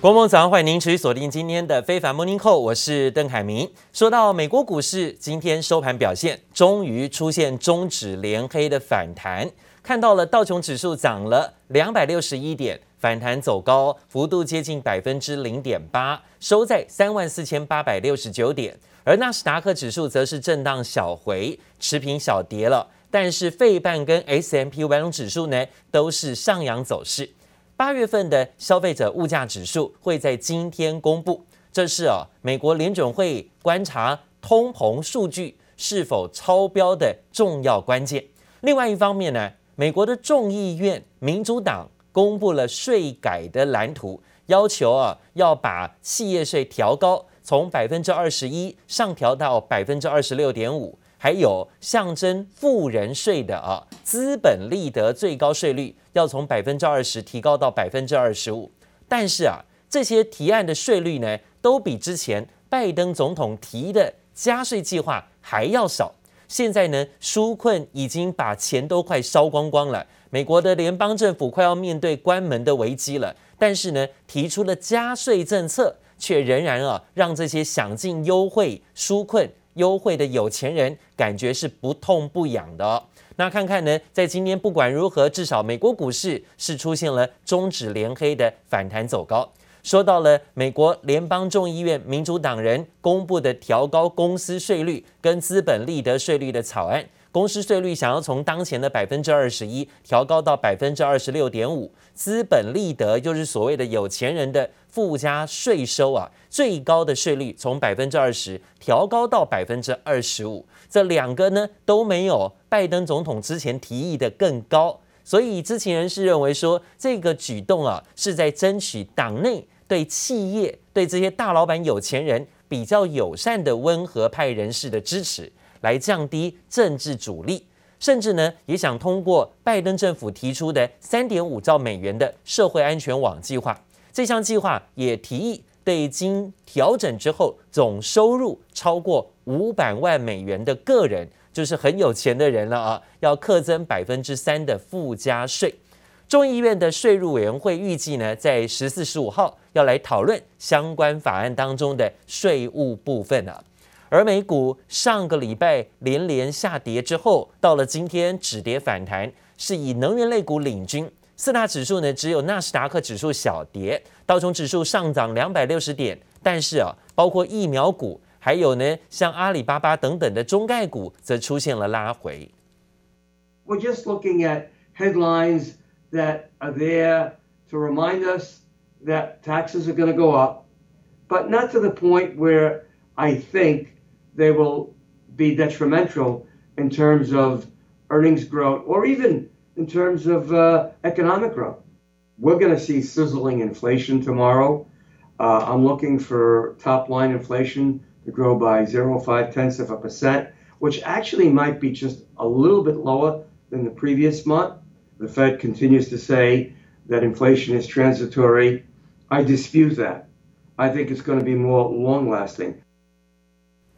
国梦早上欢迎您持续锁定今天的非凡 Morning Call，我是邓凯明。说到美国股市今天收盘表现，终于出现中指连黑的反弹，看到了道琼指数涨了两百六十一点，反弹走高，幅度接近百分之零点八，收在三万四千八百六十九点。而纳斯达克指数则是震荡小回，持平小跌了。但是费半跟 S M P 五百种指数呢，都是上扬走势。八月份的消费者物价指数会在今天公布，这是啊美国联准会观察通膨数据是否超标的重要关键。另外一方面呢，美国的众议院民主党公布了税改的蓝图，要求啊要把企业税调高，从百分之二十一上调到百分之二十六点五。还有象征富人税的啊，资本利得最高税率要从百分之二十提高到百分之二十五，但是啊，这些提案的税率呢，都比之前拜登总统提的加税计划还要少。现在呢，纾困已经把钱都快烧光光了，美国的联邦政府快要面对关门的危机了。但是呢，提出了加税政策，却仍然啊，让这些想尽优惠纾困。优惠的有钱人感觉是不痛不痒的哦。那看看呢，在今年不管如何，至少美国股市是出现了终止连黑的反弹走高。说到了美国联邦众议院民主党人公布的调高公司税率跟资本利得税率的草案。公司税率想要从当前的百分之二十一调高到百分之二十六点五，资本利得就是所谓的有钱人的附加税收啊，最高的税率从百分之二十调高到百分之二十五，这两个呢都没有拜登总统之前提议的更高，所以知情人士认为说这个举动啊是在争取党内对企业、对这些大老板、有钱人比较友善的温和派人士的支持。来降低政治阻力，甚至呢也想通过拜登政府提出的三点五兆美元的社会安全网计划。这项计划也提议对经调整之后总收入超过五百万美元的个人，就是很有钱的人了啊，要课征百分之三的附加税。众议院的税务委员会预计呢，在十四、十五号要来讨论相关法案当中的税务部分啊。而美股上个礼拜连连下跌之后，到了今天止跌反弹，是以能源类股领军。四大指数呢，只有纳斯达克指数小跌，道琼指数上涨两百六十点。但是啊，包括疫苗股，还有呢，像阿里巴巴等等的中概股，则出现了拉回。We're just looking at headlines that are there to remind us that taxes are going to go up, but not to the point where I think. They will be detrimental in terms of earnings growth or even in terms of uh, economic growth. We're going to see sizzling inflation tomorrow. Uh, I'm looking for top line inflation to grow by 0.5 tenths of a percent, which actually might be just a little bit lower than the previous month. The Fed continues to say that inflation is transitory. I dispute that. I think it's going to be more long lasting.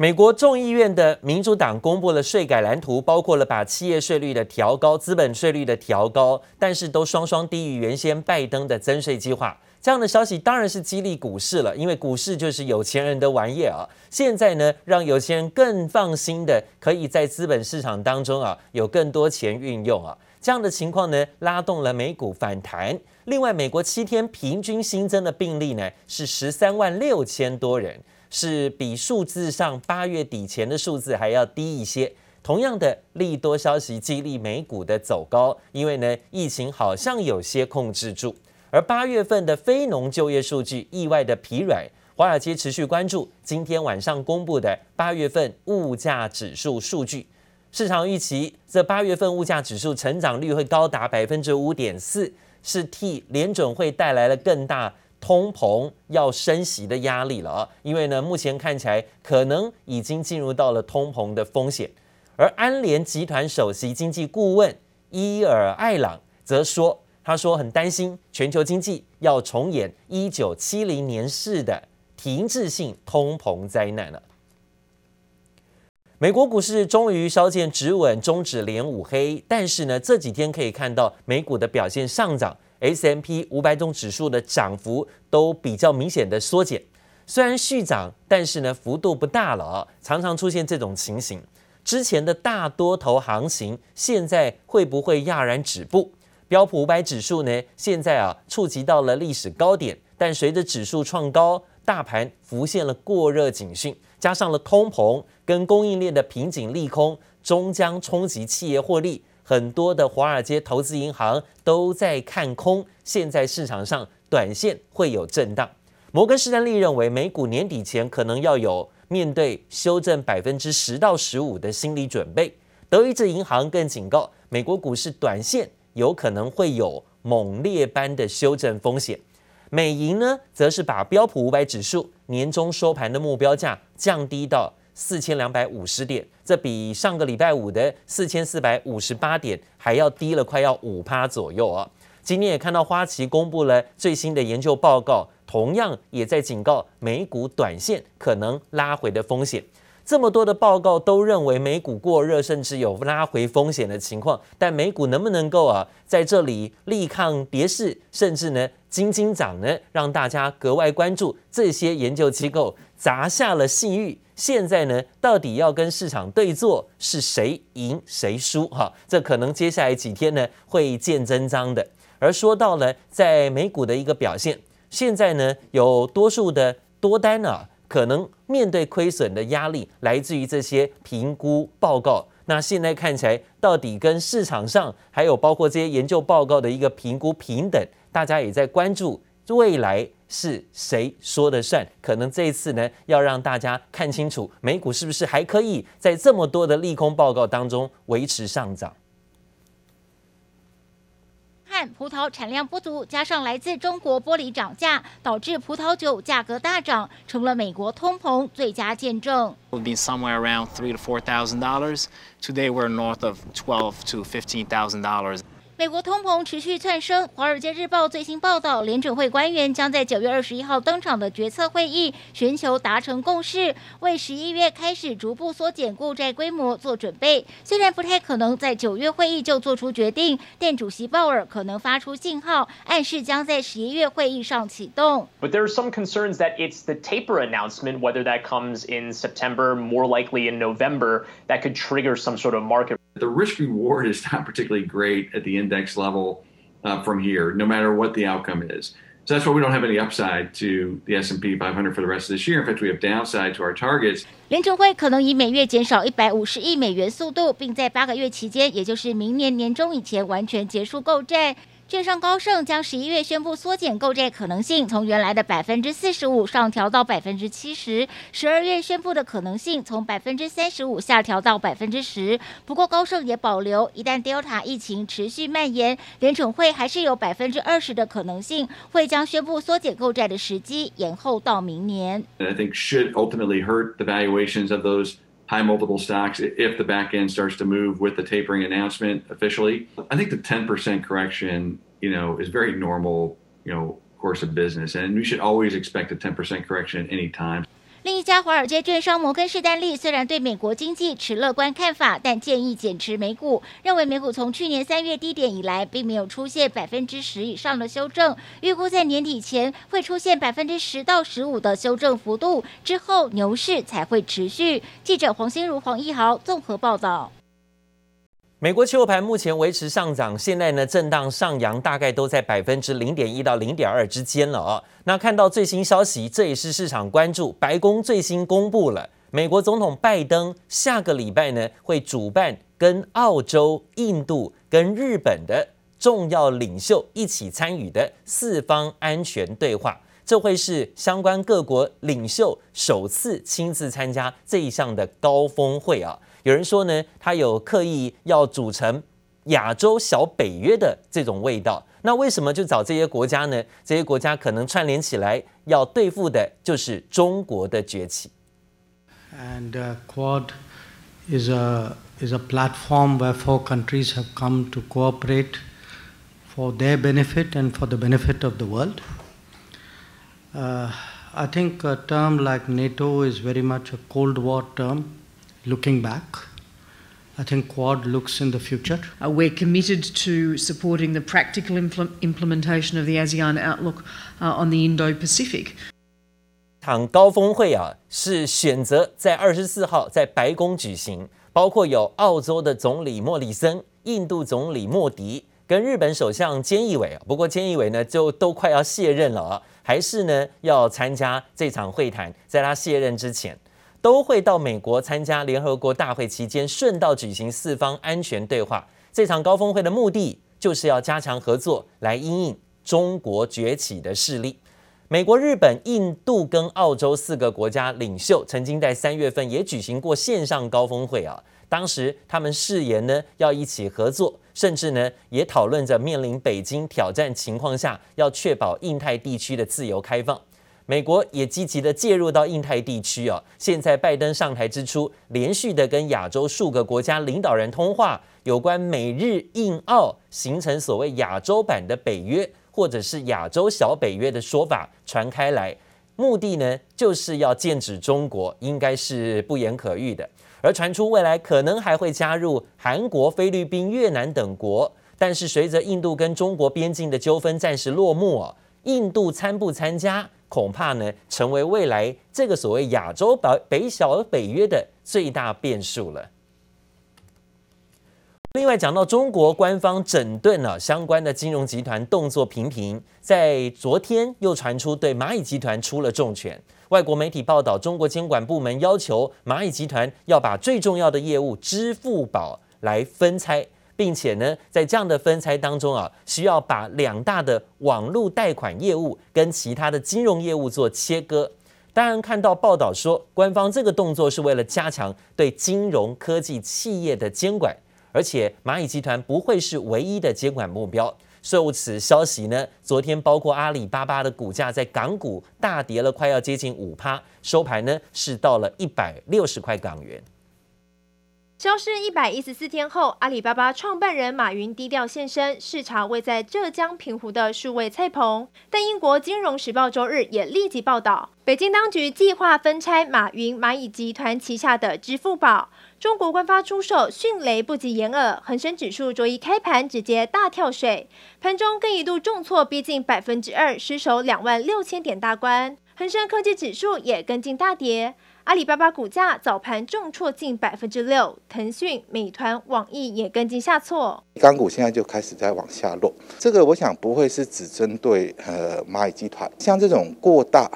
美国众议院的民主党公布了税改蓝图，包括了把企业税率的调高、资本税率的调高，但是都双双低于原先拜登的增税计划。这样的消息当然是激励股市了，因为股市就是有钱人的玩意儿啊。现在呢，让有钱人更放心的可以在资本市场当中啊有更多钱运用啊。这样的情况呢，拉动了美股反弹。另外，美国七天平均新增的病例呢是十三万六千多人。是比数字上八月底前的数字还要低一些。同样的利多消息激励美股的走高，因为呢疫情好像有些控制住。而八月份的非农就业数据意外的疲软，华尔街持续关注今天晚上公布的八月份物价指数数据。市场预期这八月份物价指数成长率会高达百分之五点四，是替联准会带来了更大。通膨要升息的压力了啊，因为呢，目前看起来可能已经进入到了通膨的风险。而安联集团首席经济顾问伊尔艾朗则说，他说很担心全球经济要重演一九七零年式的停滞性通膨灾难了。美国股市终于稍见止稳，终止连五黑，但是呢，这几天可以看到美股的表现上涨。S M P 五百种指数的涨幅都比较明显的缩减。虽然续涨，但是呢幅度不大了啊，常常出现这种情形。之前的大多头行情，现在会不会戛然止步？标普五百指数呢，现在啊触及到了历史高点，但随着指数创高，大盘浮现了过热警讯，加上了通膨跟供应链的瓶颈利空，终将冲击企业获利。很多的华尔街投资银行都在看空，现在市场上短线会有震荡。摩根士丹利认为，美股年底前可能要有面对修正百分之十到十五的心理准备。德意志银行更警告，美国股市短线有可能会有猛烈般的修正风险。美银呢，则是把标普五百指数年终收盘的目标价降低到四千两百五十点，这比上个礼拜五的四千四百五十八点还要低了快要五趴左右啊。今天也看到花旗公布了最新的研究报告。同样也在警告美股短线可能拉回的风险。这么多的报告都认为美股过热，甚至有拉回风险的情况。但美股能不能够啊在这里力抗跌势，甚至呢惊惊涨呢？让大家格外关注。这些研究机构砸下了信誉，现在呢到底要跟市场对坐，是谁赢谁输？哈，这可能接下来几天呢会见真章的。而说到了在美股的一个表现。现在呢，有多数的多单啊，可能面对亏损的压力来自于这些评估报告。那现在看起来，到底跟市场上还有包括这些研究报告的一个评估平等，大家也在关注未来是谁说的算？可能这一次呢，要让大家看清楚美股是不是还可以在这么多的利空报告当中维持上涨。葡萄产量不足，加上来自中国玻璃涨价，导致葡萄酒价格大涨，成了美国通膨最佳见证。We've been somewhere around three to four thousand dollars. Today we're north of twelve to fifteen thousand dollars. 美国通膨持续窜升，《华尔街日报》最新报道，联准会官员将在九月二十一号登场的决策会议，寻求达成共识，为十一月开始逐步缩减购债规模做准备。虽然不太可能在九月会议就做出决定，但主席鲍尔可能发出信号，暗示将在十一月会议上启动。But there are some concerns that it's the taper announcement, whether that comes in September, more likely in November, that could trigger some sort of market. The risk reward is not particularly great at the index level uh, from here, no matter what the outcome is. So that's why we don't have any upside to the S&P 500 for the rest of this year. In fact, we have downside to our targets. 联准会可能以每月减少一百五十亿美元速度，并在八个月期间，也就是明年年中以前完全结束购债。 券商高盛将十一月宣布缩减购债可能性从原来的百分之四十五上调到百分之七十，十二月宣布的可能性从百分之三十五下调到百分之十。不过高盛也保留，一旦 Delta 疫情持续蔓延，联准会还是有百分之二十的可能性会将宣布缩减购债的时机延后到明年。I think should ultimately hurt the valuations of those high multiple stocks if the back end starts to move with the tapering announcement officially. I think the 10% correction, you know, is very normal, you know, course of business. And we should always expect a 10% correction at any time. 另一家华尔街券商摩根士丹利虽然对美国经济持乐观看法，但建议减持美股，认为美股从去年三月低点以来，并没有出现百分之十以上的修正，预估在年底前会出现百分之十到十五的修正幅度，之后牛市才会持续。记者黄心如、黄一豪综合报道。美国期货盘目前维持上涨，现在呢震荡上扬，大概都在百分之零点一到零点二之间了啊。那看到最新消息，这也是市场关注。白宫最新公布了，美国总统拜登下个礼拜呢会主办跟澳洲、印度跟日本的重要领袖一起参与的四方安全对话，这会是相关各国领袖首次亲自参加这一项的高峰会啊。有人说呢，他有刻意要组成亚洲小北约的这种味道。那为什么就找这些国家呢？这些国家可能串联起来要对付的就是中国的崛起。And Quad is a is a platform where four countries have come to cooperate for their benefit and for the benefit of the world. Uh, I think a term like NATO is very much a Cold War term. Looking back, I think Quad looks in the future. Uh, we're committed to supporting the practical impl- implementation of the ASEAN outlook uh, on the Indo Pacific. 场高峰会啊，是选择在二十四号在白宫举行，包括有澳洲的总理莫里森、印度总理莫迪跟日本首相菅义伟。不过菅义伟呢，就都快要卸任了啊，还是呢要参加这场会谈。在他卸任之前，都会到美国参加联合国大会期间，顺道举行四方安全对话。这场高峰会的目的就是要加强合作，来因应中国崛起的势力。美国、日本、印度跟澳洲四个国家领袖曾经在三月份也举行过线上高峰会啊。当时他们誓言呢要一起合作，甚至呢也讨论着面临北京挑战情况下，要确保印太地区的自由开放。美国也积极的介入到印太地区啊。现在拜登上台之初，连续的跟亚洲数个国家领导人通话，有关美日印澳形成所谓亚洲版的北约。或者是亚洲小北约的说法传开来，目的呢就是要剑指中国，应该是不言可喻的。而传出未来可能还会加入韩国、菲律宾、越南等国，但是随着印度跟中国边境的纠纷暂时落幕哦，印度参不参加，恐怕呢成为未来这个所谓亚洲北北小北约的最大变数了。另外讲到中国官方整顿了相关的金融集团动作频频，在昨天又传出对蚂蚁集团出了重拳。外国媒体报道，中国监管部门要求蚂蚁集团要把最重要的业务支付宝来分拆，并且呢，在这样的分拆当中啊，需要把两大的网络贷款业务跟其他的金融业务做切割。当然，看到报道说，官方这个动作是为了加强对金融科技企业的监管。而且蚂蚁集团不会是唯一的监管目标。受此消息呢，昨天包括阿里巴巴的股价在港股大跌了，快要接近五趴，收盘呢是到了一百六十块港元。消失一百一十四天后，阿里巴巴创办人马云低调现身，视察位在浙江平湖的数位菜棚。但英国金融时报周日也立即报道，北京当局计划分拆马云蚂蚁集团旗下的支付宝。中国官方出售，迅雷不及掩耳，恒生指数周一开盘直接大跳水，盘中更一度重挫逼近百分之二，失守两万六千点大关。恒生科技指数也跟进大跌，阿里巴巴股价早盘重挫近百分之六，腾讯、美团、网易也跟进下挫。港股现在就开始在往下落，这个我想不会是只针对呃蚂蚁集团，像这种过大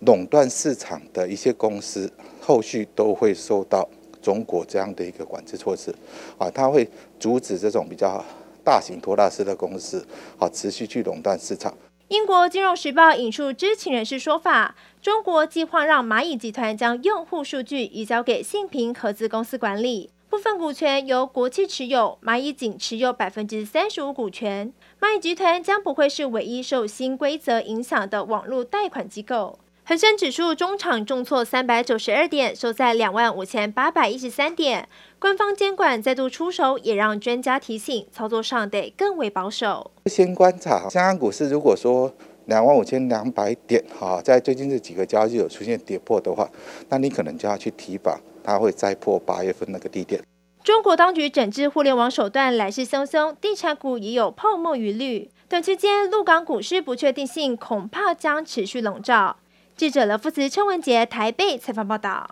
垄断市场的一些公司，后续都会受到。中国这样的一个管制措施，啊，它会阻止这种比较大型托拉斯的公司，好持续去垄断市场。英国金融时报引述知情人士说法，中国计划让蚂蚁集团将用户数据移交给信平合资公司管理，部分股权由国企持有，蚂蚁仅持有百分之三十五股权。蚂蚁集团将不会是唯一受新规则影响的网络贷款机构。恒生指数中场重挫三百九十二点，收在两万五千八百一十三点。官方监管再度出手，也让专家提醒，操作上得更为保守。先观察香港股市，如果说两万五千两百点哈，在最近这几个交易日有出现跌破的话，那你可能就要去提防，它会再破八月份那个低点。中国当局整治互联网手段来势汹汹，地产股也有泡沫余虑。短期间，陆港股市不确定性恐怕将持续笼罩。记者刘福慈、陈文杰台北采访报道。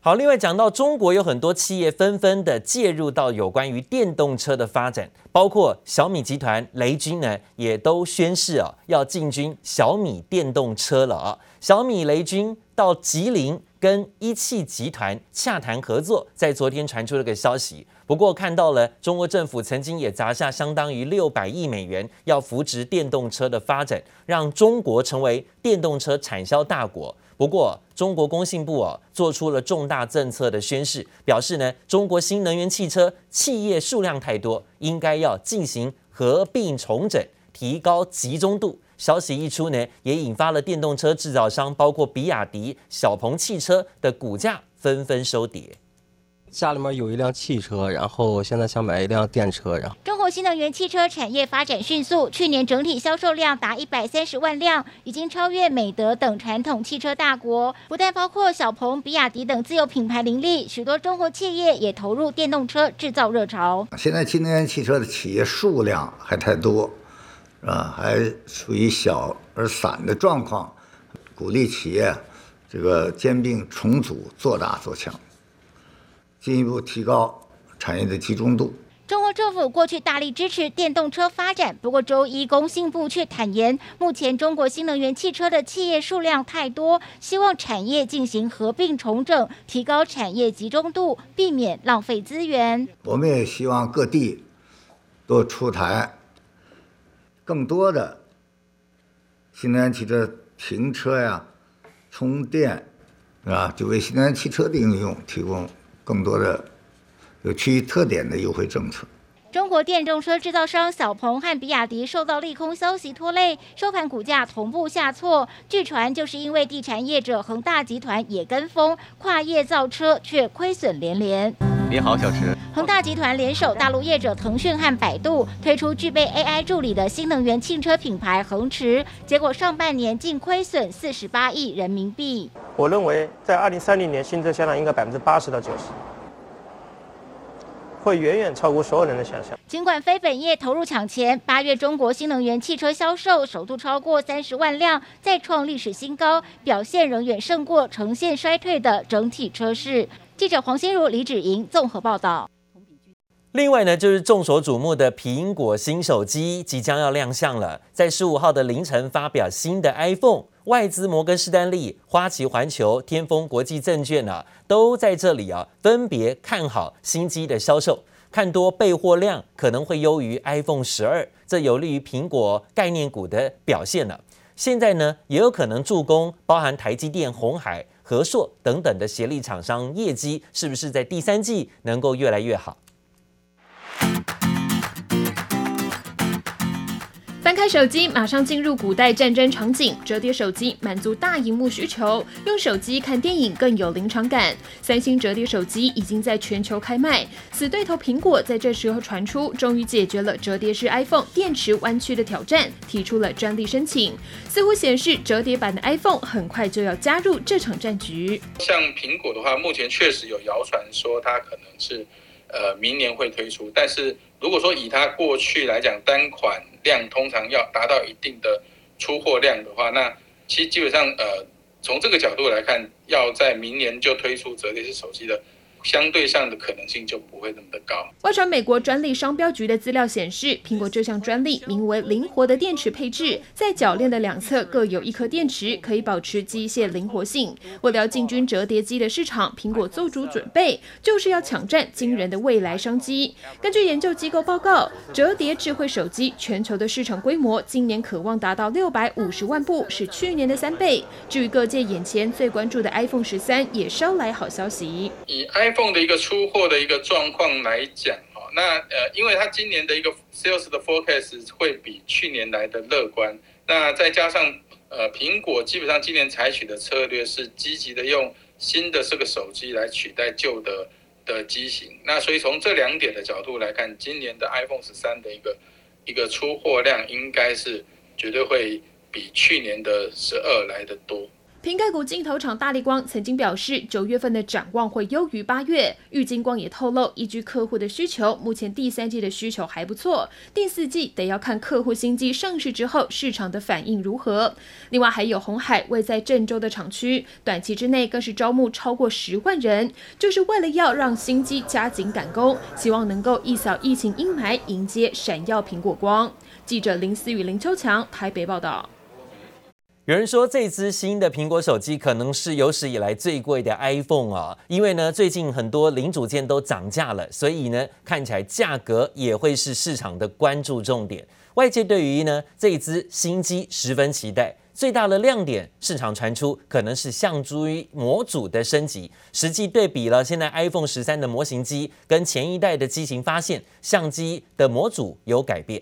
好，另外讲到中国有很多企业纷纷的介入到有关于电动车的发展，包括小米集团、雷军呢，也都宣示啊要进军小米电动车了啊。小米、雷军到吉林跟一汽集团洽谈合作，在昨天传出了个消息。不过看到了中国政府曾经也砸下相当于六百亿美元，要扶植电动车的发展，让中国成为电动车产销大国。不过中国工信部啊做出了重大政策的宣示，表示呢中国新能源汽车企业数量太多，应该要进行合并重整，提高集中度。消息一出呢，也引发了电动车制造商包括比亚迪、小鹏汽车的股价纷纷收跌。家里面有一辆汽车，然后现在想买一辆电车。然后，中国新能源汽车产业发展迅速，去年整体销售量达一百三十万辆，已经超越美德等传统汽车大国。不但包括小鹏、比亚迪等自有品牌林立，许多中国企业也投入电动车制造热潮。现在新能源汽车的企业数量还太多，啊，还处于小而散的状况，鼓励企业这个兼并重组，做大做强。进一步提高产业的集中度。中国政府过去大力支持电动车发展，不过周一工信部却坦言，目前中国新能源汽车的企业数量太多，希望产业进行合并重整，提高产业集中度，避免浪费资源。我们也希望各地多出台更多的新能源汽车停车呀、充电，啊，就为新能源汽车的应用提供。更多的有区域特点的优惠政策。中国电动车制造商小鹏和比亚迪受到利空消息拖累，收盘股价同步下挫。据传就是因为地产业者恒大集团也跟风跨业造车，却亏损连连。你好，小池。恒大集团联手大陆业者腾讯和百度，推出具备 AI 助理的新能源汽车品牌恒驰，结果上半年净亏损四十八亿人民币。我认为在二零三零年新车销量应该百分之八十到九十。会远远超过所有人的想象。尽管非本业投入抢钱，八月中国新能源汽车销售首度超过三十万辆，再创历史新高，表现仍远胜过呈现衰退的整体车市。记者黄心如、李芷莹综合报道。另外呢，就是众所瞩目的苹果新手机即将要亮相了，在十五号的凌晨发表新的 iPhone。外资摩根士丹利、花旗环球、天风国际证券啊，都在这里啊，分别看好新机的销售，看多备货量可能会优于 iPhone 十二，这有利于苹果概念股的表现呢。现在呢，也有可能助攻包含台积电、红海、德硕等等的协力厂商业绩，是不是在第三季能够越来越好？开手机，马上进入古代战争场景。折叠手机满足大荧幕需求，用手机看电影更有临场感。三星折叠手机已经在全球开卖，死对头苹果在这时候传出，终于解决了折叠式 iPhone 电池弯曲的挑战，提出了专利申请。似乎显示折叠版的 iPhone 很快就要加入这场战局。像苹果的话，目前确实有谣传说它可能是，呃，明年会推出，但是如果说以它过去来讲，单款量通常要达到一定的出货量的话，那其实基本上，呃，从这个角度来看，要在明年就推出折叠式手机的。相对上的可能性就不会那么的高。外传美国专利商标局的资料显示，苹果这项专利名为“灵活的电池配置”，在铰链的两侧各有一颗电池，可以保持机械灵活性。为了进军折叠机的市场，苹果做足准备，就是要抢占惊人的未来商机。根据研究机构报告，折叠智慧手机全球的市场规模今年可望达到六百五十万部，是去年的三倍。至于各界眼前最关注的 iPhone 十三，也捎来好消息。以 i iPhone 的一个出货的一个状况来讲，哈，那呃，因为它今年的一个 sales 的 forecast 会比去年来的乐观，那再加上呃，苹果基本上今年采取的策略是积极的用新的这个手机来取代旧的的机型，那所以从这两点的角度来看，今年的 iPhone 十三的一个一个出货量应该是绝对会比去年的十二来得多。苹概股镜头厂大力光曾经表示，九月份的展望会优于八月。玉晶光也透露，依据客户的需求，目前第三季的需求还不错，第四季得要看客户新机上市之后市场的反应如何。另外还有红海位在郑州的厂区，短期之内更是招募超过十万人，就是为了要让新机加紧赶工，希望能够一扫疫情阴霾，迎接闪耀苹果光。记者林思雨、林秋强台北报道。有人说，这支新的苹果手机可能是有史以来最贵的 iPhone 啊，因为呢，最近很多零组件都涨价了，所以呢，看起来价格也会是市场的关注重点。外界对于呢这一支新机十分期待，最大的亮点，市场传出可能是相机模组的升级。实际对比了现在 iPhone 十三的模型机跟前一代的机型，发现相机的模组有改变。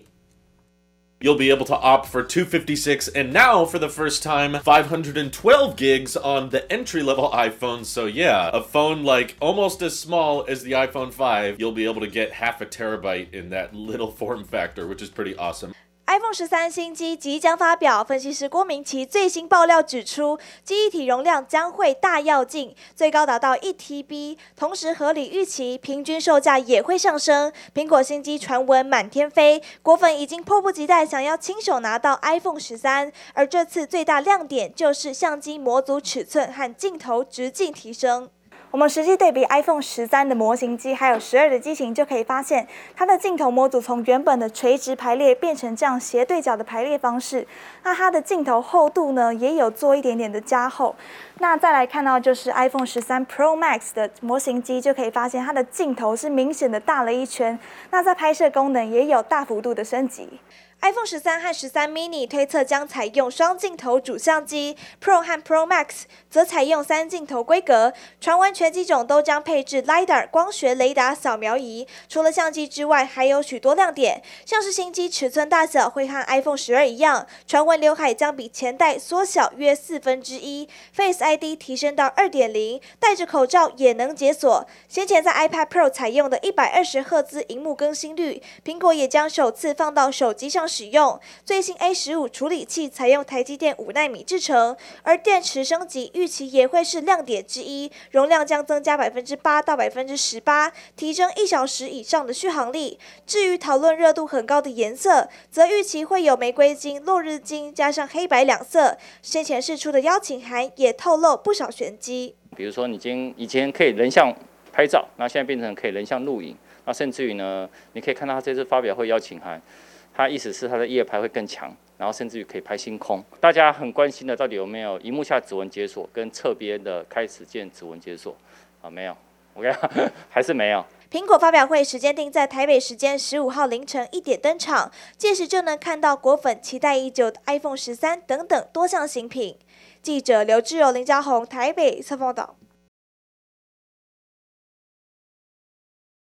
You'll be able to opt for 256 and now for the first time 512 gigs on the entry level iPhone. So yeah, a phone like almost as small as the iPhone 5, you'll be able to get half a terabyte in that little form factor, which is pretty awesome. iPhone 十三新机即将发表，分析师郭明錤最新爆料指出，记忆体容量将会大跃进，最高达到一 TB，同时合理预期平均售价也会上升。苹果新机传闻满天飞，果粉已经迫不及待想要亲手拿到 iPhone 十三，而这次最大亮点就是相机模组尺寸和镜头直径提升。我们实际对比 iPhone 十三的模型机，还有十二的机型，就可以发现它的镜头模组从原本的垂直排列变成这样斜对角的排列方式。那它的镜头厚度呢，也有做一点点的加厚。那再来看到就是 iPhone 十三 Pro Max 的模型机，就可以发现它的镜头是明显的大了一圈。那在拍摄功能也有大幅度的升级。iPhone 十三和十三 mini 推测将采用双镜头主相机，Pro 和 Pro Max 则采用三镜头规格。传闻全机种都将配置 LiDAR 光学雷达扫描仪。除了相机之外，还有许多亮点，像是新机尺寸大小会和 iPhone 十二一样，传闻刘海将比前代缩小约四分之一，Face ID 提升到二点零，戴着口罩也能解锁。先前在 iPad Pro 采用的一百二十赫兹荧幕更新率，苹果也将首次放到手机上。使用最新 A 十五处理器，采用台积电五纳米制程，而电池升级预期也会是亮点之一，容量将增加百分之八到百分之十八，提升一小时以上的续航力。至于讨论热度很高的颜色，则预期会有玫瑰金、落日金加上黑白两色。先前释出的邀请函也透露不少玄机，比如说你今以前可以人像拍照，那现在变成可以人像录影，那甚至于呢，你可以看到他这次发表会邀请函。它意思是它的夜拍会更强，然后甚至于可以拍星空。大家很关心的，到底有没有荧幕下指纹解锁跟侧边的开始键指纹解锁？啊，没有，OK，还是没有。苹果发表会时间定在台北时间十五号凌晨一点登场，届时就能看到果粉期待已久的 iPhone 十三等等多项新品。记者刘志友、林嘉宏台北侧报道。